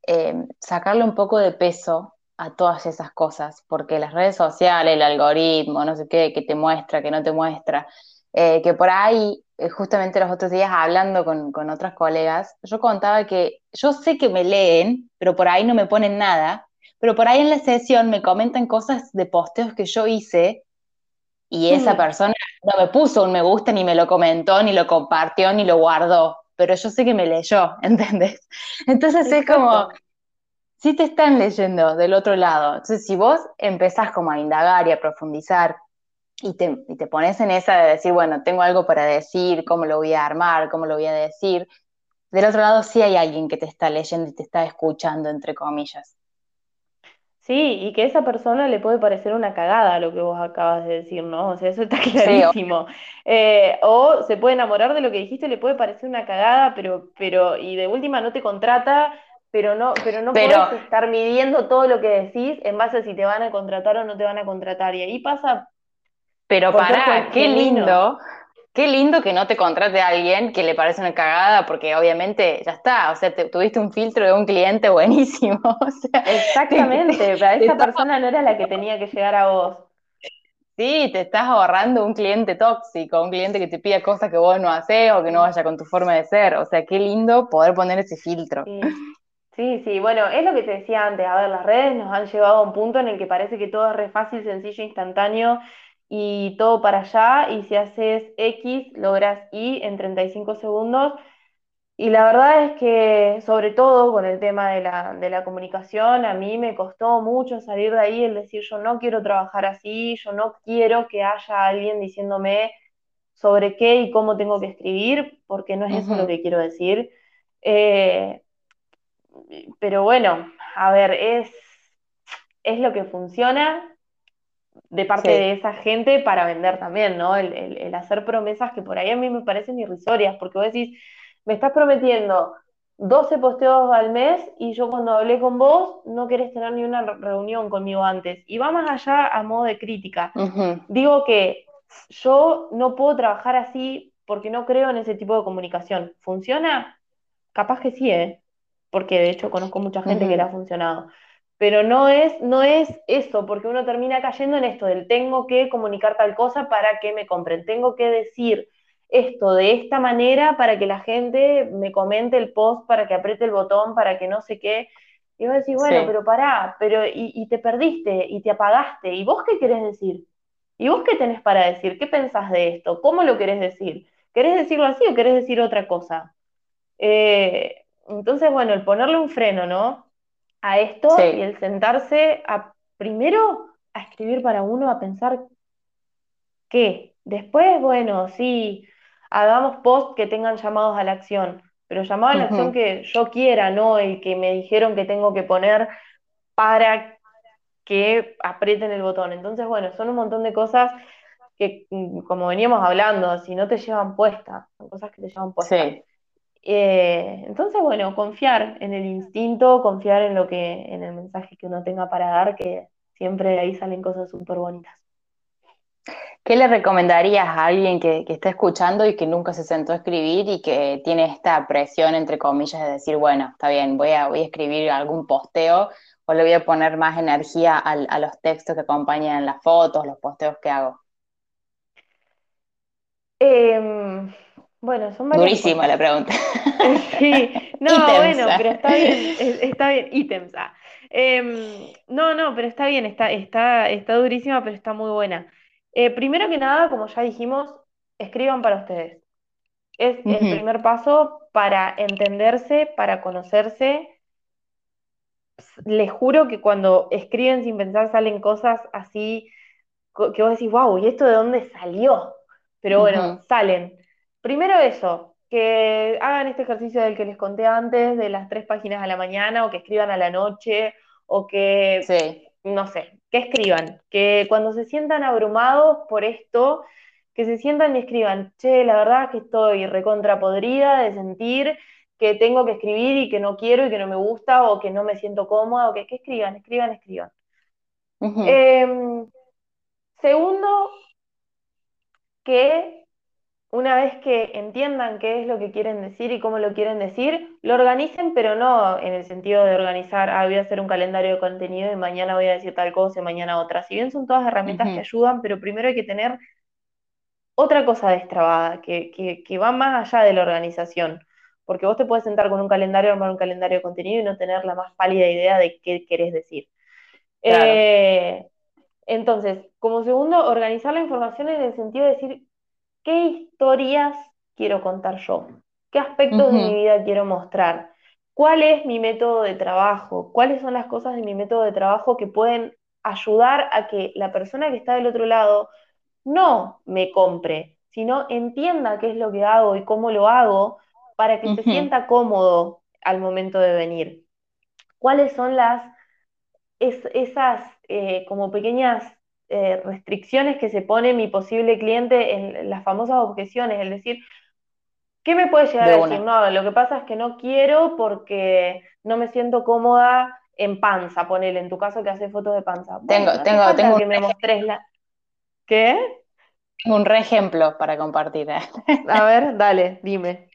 eh, sacarle un poco de peso a todas esas cosas, porque las redes sociales, el algoritmo, no sé qué, que te muestra, que no te muestra, eh, que por ahí, justamente los otros días hablando con, con, otras colegas, yo contaba que yo sé que me leen, pero por ahí no me ponen nada, pero por ahí en la sesión me comentan cosas de posteos que yo hice y esa persona no me puso un me gusta, ni me lo comentó, ni lo compartió, ni lo guardó, pero yo sé que me leyó, ¿entendés? Entonces es como, si te están leyendo del otro lado, entonces si vos empezás como a indagar y a profundizar y te, pones en esa de decir, bueno, tengo algo para decir, cómo lo voy a armar, cómo lo voy a decir, del otro lado sí hay alguien que te está leyendo y te está escuchando, entre comillas. Sí, y que a esa persona le puede parecer una cagada lo que vos acabas de decir, ¿no? O sea, eso está clarísimo. Eh, o se puede enamorar de lo que dijiste, le puede parecer una cagada, pero, pero, y de última no te contrata, pero no, pero no puedes estar midiendo todo lo que decís en base a si te van a contratar o no te van a contratar. Y ahí pasa pero para, qué lindo, qué lindo que no te contrate a alguien que le parece una cagada, porque obviamente ya está, o sea, tuviste un filtro de un cliente buenísimo. Exactamente, pero esa persona no era la que tenía que llegar a vos. Sí, te estás ahorrando un cliente tóxico, un cliente que te pida cosas que vos no haces o que no vaya con tu forma de ser. O sea, qué lindo poder poner ese filtro. Sí. Sí, sí, bueno, es lo que te decía antes, a ver, las redes nos han llevado a un punto en el que parece que todo es re fácil, sencillo, instantáneo y todo para allá, y si haces X, logras Y en 35 segundos. Y la verdad es que, sobre todo con el tema de la, de la comunicación, a mí me costó mucho salir de ahí, el decir, yo no quiero trabajar así, yo no quiero que haya alguien diciéndome sobre qué y cómo tengo que escribir, porque no es eso lo que quiero decir. Eh, pero bueno, a ver, es, es lo que funciona, de parte de esa gente para vender también, ¿no? El, hacer promesas que por ahí a mí me parecen irrisorias, porque vos decís, me estás prometiendo 12 posteos al mes y yo cuando hablé con vos no querés tener ni una reunión conmigo antes. Y va más allá a modo de crítica. Digo que yo no puedo trabajar así porque no creo en ese tipo de comunicación. ¿Funciona? Capaz que sí, ¿eh? Porque de hecho conozco mucha gente que le ha funcionado pero no es, no es eso, porque uno termina cayendo en esto del tengo que comunicar tal cosa para que me compren, tengo que decir esto de esta manera para que la gente me comente el post, para que apriete el botón, para que no sé qué. Y vos decís, bueno, pero pará, pero y, te perdiste, y te apagaste, ¿y vos qué querés decir? ¿Y vos qué tenés para decir? ¿Qué pensás de esto? ¿Cómo lo querés decir? ¿Querés decirlo así o querés decir otra cosa? Eh, entonces, bueno, el ponerle un freno, ¿no? A esto y el sentarse a primero a escribir para uno, a pensar qué. Después, bueno, sí, hagamos posts que tengan llamados a la acción, pero llamados a la acción que yo quiera, no el que me dijeron que tengo que poner para que aprieten el botón. Entonces, bueno, son un montón de cosas que, mm, como veníamos hablando, si no te llevan puesta, son cosas que te llevan puesta. Sí. Eh, entonces, bueno, confiar en el instinto, confiar en lo que, en el mensaje que uno tenga para dar, que siempre de ahí salen cosas súper bonitas. ¿Qué le recomendarías a alguien que, está escuchando y que nunca se sentó a escribir y que tiene esta presión, entre comillas, de decir, bueno, está bien, voy a, voy a escribir algún posteo o le voy a poner más energía a los textos que acompañan las fotos, los posteos que hago? Eh, bueno, son varias Durísima la pregunta. Sí, no, bueno, pero está bien, está bien, ítems. Ah. Em, no, no, pero está bien, está, está, está durísima, pero está muy buena. Eh, primero que nada, como ya dijimos, escriban para ustedes. Es el primer paso para entenderse, para conocerse. Les juro que cuando escriben sin pensar salen cosas así que vos decís, wow, ¿y esto de dónde salió? Pero bueno, salen. Primero eso, que hagan este ejercicio del que les conté antes, de las tres páginas a la mañana, o que escriban a la noche, o que, no sé, que escriban, que cuando se sientan abrumados por esto, que se sientan y escriban, che, la verdad es que estoy recontrapodrida de sentir que tengo que escribir y que no quiero y que no me gusta o que no me siento cómoda o que, escriban, escriban, escriban. Em, segundo, que una vez que entiendan qué es lo que quieren decir y cómo lo quieren decir, lo organicen, pero no en el sentido de organizar, ah, voy a hacer un calendario de contenido y mañana voy a decir tal cosa y mañana otra. Si bien son todas herramientas que ayudan, pero primero hay que tener otra cosa destrabada, que, que, va más allá de la organización. Porque vos te puedes sentar con un calendario, armar un calendario de contenido y no tener la más pálida idea de qué querés decir. Eh, entonces, como segundo, organizar la información en el sentido de decir qué historias quiero contar yo, qué aspectos de mi vida quiero mostrar, cuál es mi método de trabajo, cuáles son las cosas de mi método de trabajo que pueden ayudar a que la persona que está del otro lado no me compre, sino entienda qué es lo que hago y cómo lo hago para que se sienta cómodo al momento de venir. ¿Cuáles son las esas eh, como pequeñas eh, restricciones que se pone mi posible cliente en las famosas objeciones, es decir, ¿qué me puede llegar a decir? No, lo que pasa es que no quiero porque no me siento cómoda en panza, ponele, en tu caso que haces fotos de panza. tengo, tengo, tengo que me mostres la... ¿Qué? Un re ejemplo para compartir. ¿eh? A ver, dale, dime.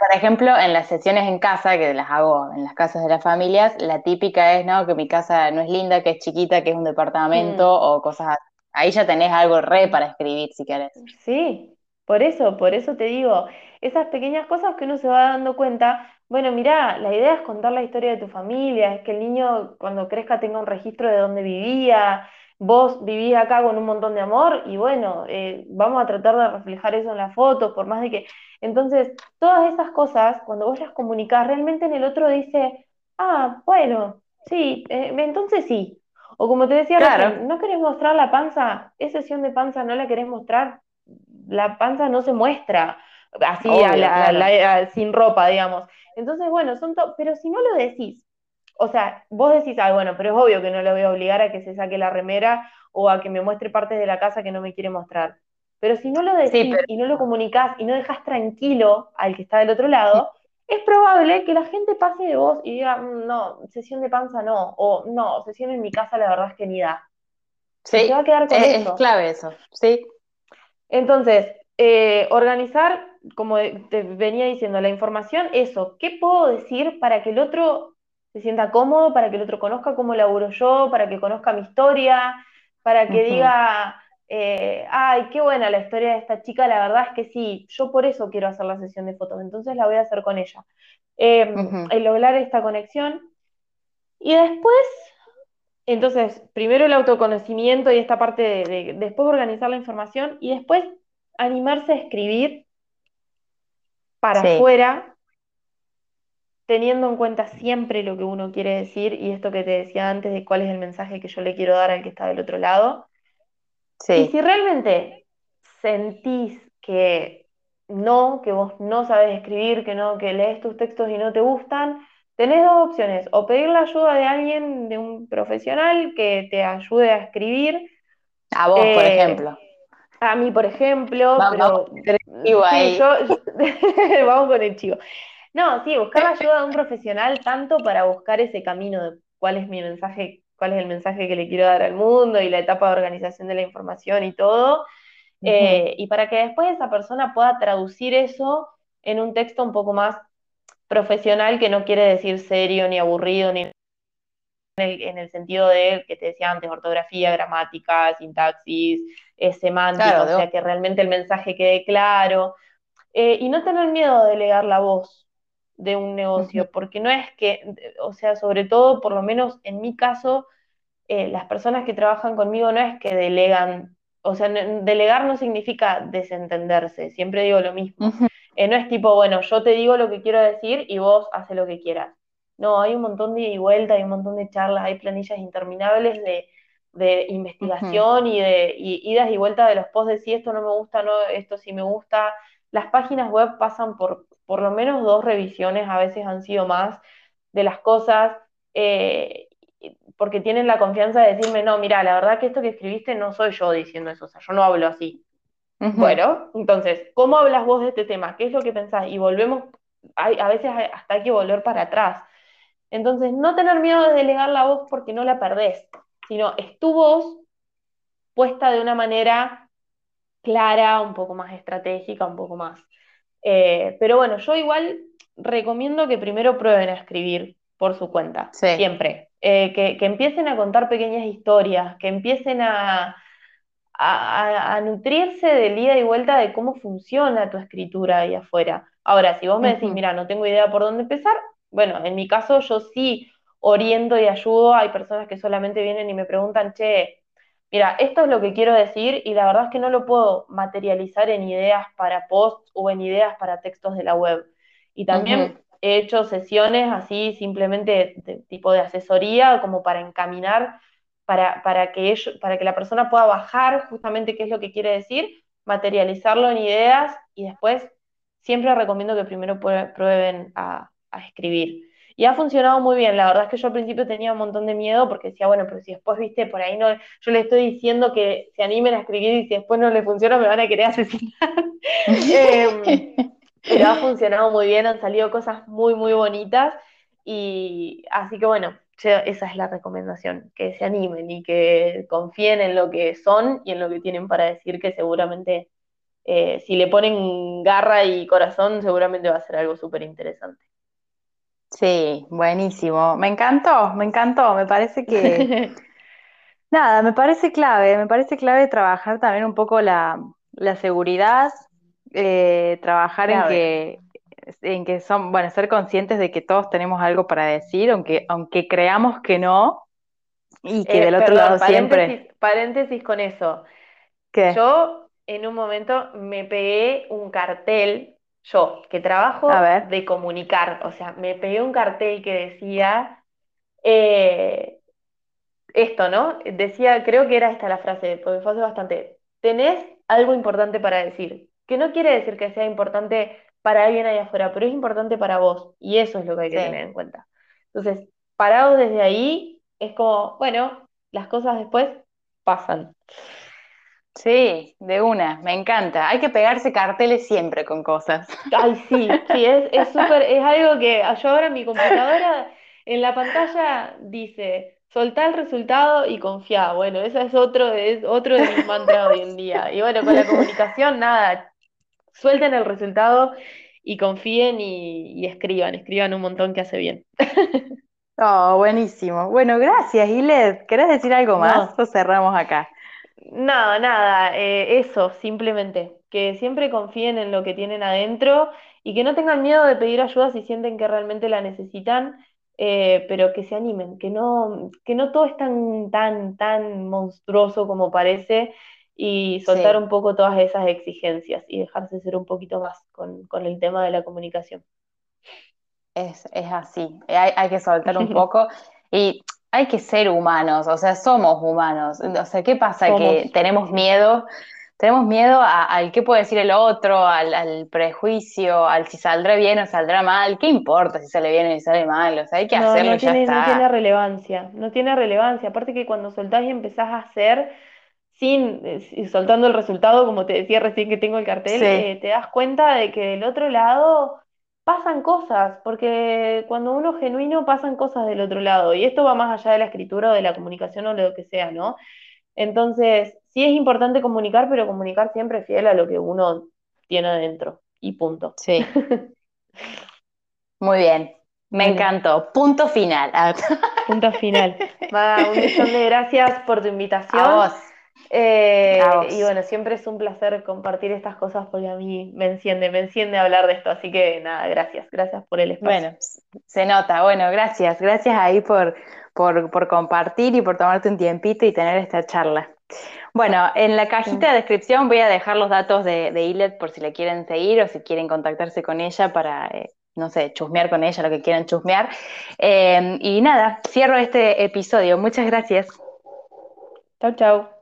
Por ejemplo, en las sesiones en casa, que las hago en las casas de las familias, la típica es, ¿no? Que mi casa no es linda, que es chiquita, que es un departamento mm. o cosas así. Ahí ya tenés algo re para escribir si querés. Sí, por eso, por eso te digo, esas pequeñas cosas que uno se va dando cuenta, bueno, mira, la idea es contar la historia de tu familia, es que el niño cuando crezca tenga un registro de dónde vivía, vos vivís acá con un montón de amor y bueno, eh, vamos a tratar de reflejar eso en la foto, por más de que... Entonces, todas esas cosas, cuando vos las comunicás, realmente en el otro dice, ah, bueno, sí, eh, entonces sí. O como te decía, ¿no querés mostrar la panza? ¿Es sesión de panza no la querés mostrar? La panza no se muestra así sin ropa, digamos. Entonces, bueno, son pero si no lo decís, o sea, vos decís, ah, bueno, pero es obvio que no lo voy a obligar a que se saque la remera o a que me muestre partes de la casa que no me quiere mostrar. Pero si no lo decís y no lo comunicás y no dejas tranquilo al que está del otro lado, es probable que la gente pase de vos y diga, mm, no, sesión de panza no, o no, sesión en mi casa la verdad es que ni da. Sí, se va a quedar con es, eso. es clave eso, sí. Entonces, eh, organizar, como te venía diciendo, la información, eso, ¿qué puedo decir para que el otro se sienta cómodo, para que el otro conozca cómo laburo yo, para que conozca mi historia, para que diga, eh, ay, qué buena la historia de esta chica, la verdad es que sí, yo por eso quiero hacer la sesión de fotos, entonces la voy a hacer con ella. Em, el lograr esta conexión. Y después, entonces, primero el autoconocimiento y esta parte de, después organizar la información y después animarse a escribir para afuera teniendo en cuenta siempre lo que uno quiere decir y esto que te decía antes de cuál es el mensaje que yo le quiero dar al que está del otro lado. Y si realmente sentís que no, que vos no sabes escribir, que no, que lees tus textos y no te gustan, tenés dos opciones, o pedir la ayuda de alguien, de un profesional que te ayude a escribir. A vos, por eh, ejemplo. A mí, por ejemplo, vamos, pero ahí. vamos con el chivo. No, sí, buscar la ayuda de un profesional tanto para buscar ese camino de cuál es mi mensaje, cuál es el mensaje que le quiero dar al mundo y la etapa de organización de la información y todo, eh, y para que después esa persona pueda traducir eso en un texto un poco más profesional que no quiere decir serio ni aburrido ni en el, sentido de que te decía antes, ortografía, gramática, sintaxis, eh, semántica, o sea, que realmente el mensaje quede claro. Eh, y no tener miedo de delegar la voz, de un negocio, porque no es que, o sea, sobre todo, por lo menos en mi caso, eh, las personas que trabajan conmigo no es que delegan, o sea, delegar no significa desentenderse, siempre digo lo mismo. Eh, no es tipo, bueno, yo te digo lo que quiero decir y vos haces lo que quieras. No, hay un montón de vuelta, hay un montón de charlas, hay planillas interminables de, de investigación y de idas y vueltas de los posts de si esto no me gusta, no, esto sí me gusta. Las páginas web pasan por por lo menos dos revisiones, a veces han sido más, de las cosas, eh, porque tienen la confianza de decirme, no, mira, la verdad que esto que escribiste no soy yo diciendo eso, o sea, yo no hablo así. Bueno, entonces, ¿cómo hablas vos de este tema? ¿Qué es lo que pensás? Y volvemos, hay, a veces hasta hay que volver para atrás. Entonces, no tener miedo de delegar la voz porque no la perdés, sino es tu voz puesta de una manera clara, un poco más estratégica, un poco más. Eh, pero bueno, yo igual recomiendo que primero prueben a escribir por su cuenta, siempre. Eh, que, que, empiecen a contar pequeñas historias, que empiecen a, a, nutrirse del ida y vuelta de cómo funciona tu escritura ahí afuera. Ahora, si vos me decís, mira, no tengo idea por dónde empezar, bueno, en mi caso yo sí oriento y ayudo. Hay personas que solamente vienen y me preguntan, che, mira, esto es lo que quiero decir y la verdad es que no lo puedo materializar en ideas para posts o en ideas para textos de la web. Y también he hecho sesiones así simplemente de tipo de asesoría como para encaminar para, que para que la persona pueda bajar justamente qué es lo que quiere decir, materializarlo en ideas y después siempre recomiendo que primero prueben a, escribir. Y ha funcionado muy bien, la verdad es que yo al principio tenía un montón de miedo porque decía, bueno, pero si después, viste, por ahí no, yo le estoy diciendo que se animen a escribir y si después no le funciona me van a querer asesinar. Em, pero ha funcionado muy bien, han salido cosas muy, muy bonitas y así que bueno, esa es la recomendación, que se animen y que confíen en lo que son y en lo que tienen para decir, que seguramente eh, si le ponen garra y corazón, seguramente va a ser algo súper interesante. Sí, buenísimo. Me encantó, me encantó. Me parece que, nada, me parece clave, me parece clave trabajar también un poco la, seguridad, eh, trabajar en que en que son, bueno, ser conscientes de que todos tenemos algo para decir, aunque, aunque creamos que no, y que eh, del otro lado siempre. Paréntesis con eso. Yo en un momento me pegué un cartel, yo, que trabajo de comunicar, o sea, me pegué un cartel que decía eh, esto, ¿no? Decía, creo que era esta la frase, porque fue hace bastante, tenés algo importante para decir, que no quiere decir que sea importante para alguien ahí afuera, pero es importante para vos y eso es lo que hay que tener en cuenta. Entonces, parados desde ahí, es como, bueno, las cosas después pasan. Sí, de una, me encanta. Hay que pegarse carteles siempre con cosas. Ay, sí, sí, es súper, es, algo que yo ahora en mi computadora, en la pantalla dice, soltá el resultado y confía. Bueno, ese es otro, es otro de mis mantras hoy en día. Y bueno, con la comunicación, nada, suelten el resultado y confíen y, escriban, escriban un montón que hace bien. Oh, buenísimo. Bueno, gracias, Ilet. ¿Querés decir algo más o cerramos acá? Nada, nada, eh, eso, simplemente, que siempre confíen en lo que tienen adentro y que no tengan miedo de pedir ayuda si sienten que realmente la necesitan, eh, pero que se animen, que no, que no todo es tan, tan, tan monstruoso como parece y soltar un poco todas esas exigencias y dejarse ser un poquito más con, el tema de la comunicación. Es, así, hay, que soltar un poco y hay que ser humanos, o sea, somos humanos. O sea, ¿qué pasa? Que tenemos miedo, tenemos miedo al qué puede decir el otro, al, prejuicio, al si saldrá bien o saldrá mal, ¿qué importa si sale bien o si sale mal? O sea, hay que hacerlo no tiene, ya No tiene relevancia, no tiene relevancia. Aparte que cuando soltás y empezás a hacer sin eh, soltando el resultado, como te decía recién que tengo el cartel, eh, te das cuenta de que del otro lado pasan cosas, porque cuando uno es genuino pasan cosas del otro lado, y esto va más allá de la escritura o de la comunicación o lo que sea, ¿no? Entonces, sí es importante comunicar, pero comunicar siempre fiel a lo que uno tiene adentro, y punto. Sí. Muy bien. Me encantó. Punto final. Punto final. un millón de gracias por tu invitación. A vos. Eh, y bueno, siempre es un placer compartir estas cosas porque a mí me enciende, me enciende hablar de esto. Así que nada, gracias, gracias por el espacio. Bueno, se nota, bueno, gracias, gracias ahí por, por, compartir y por tomarte un tiempito y tener esta charla. Bueno, en la cajita de descripción voy a dejar los datos de, de Ilet por si le quieren seguir o si quieren contactarse con ella para, eh, no sé, chusmear con ella, lo que quieran chusmear. Eh, y nada, cierro este episodio. Muchas gracias. Chau, chau.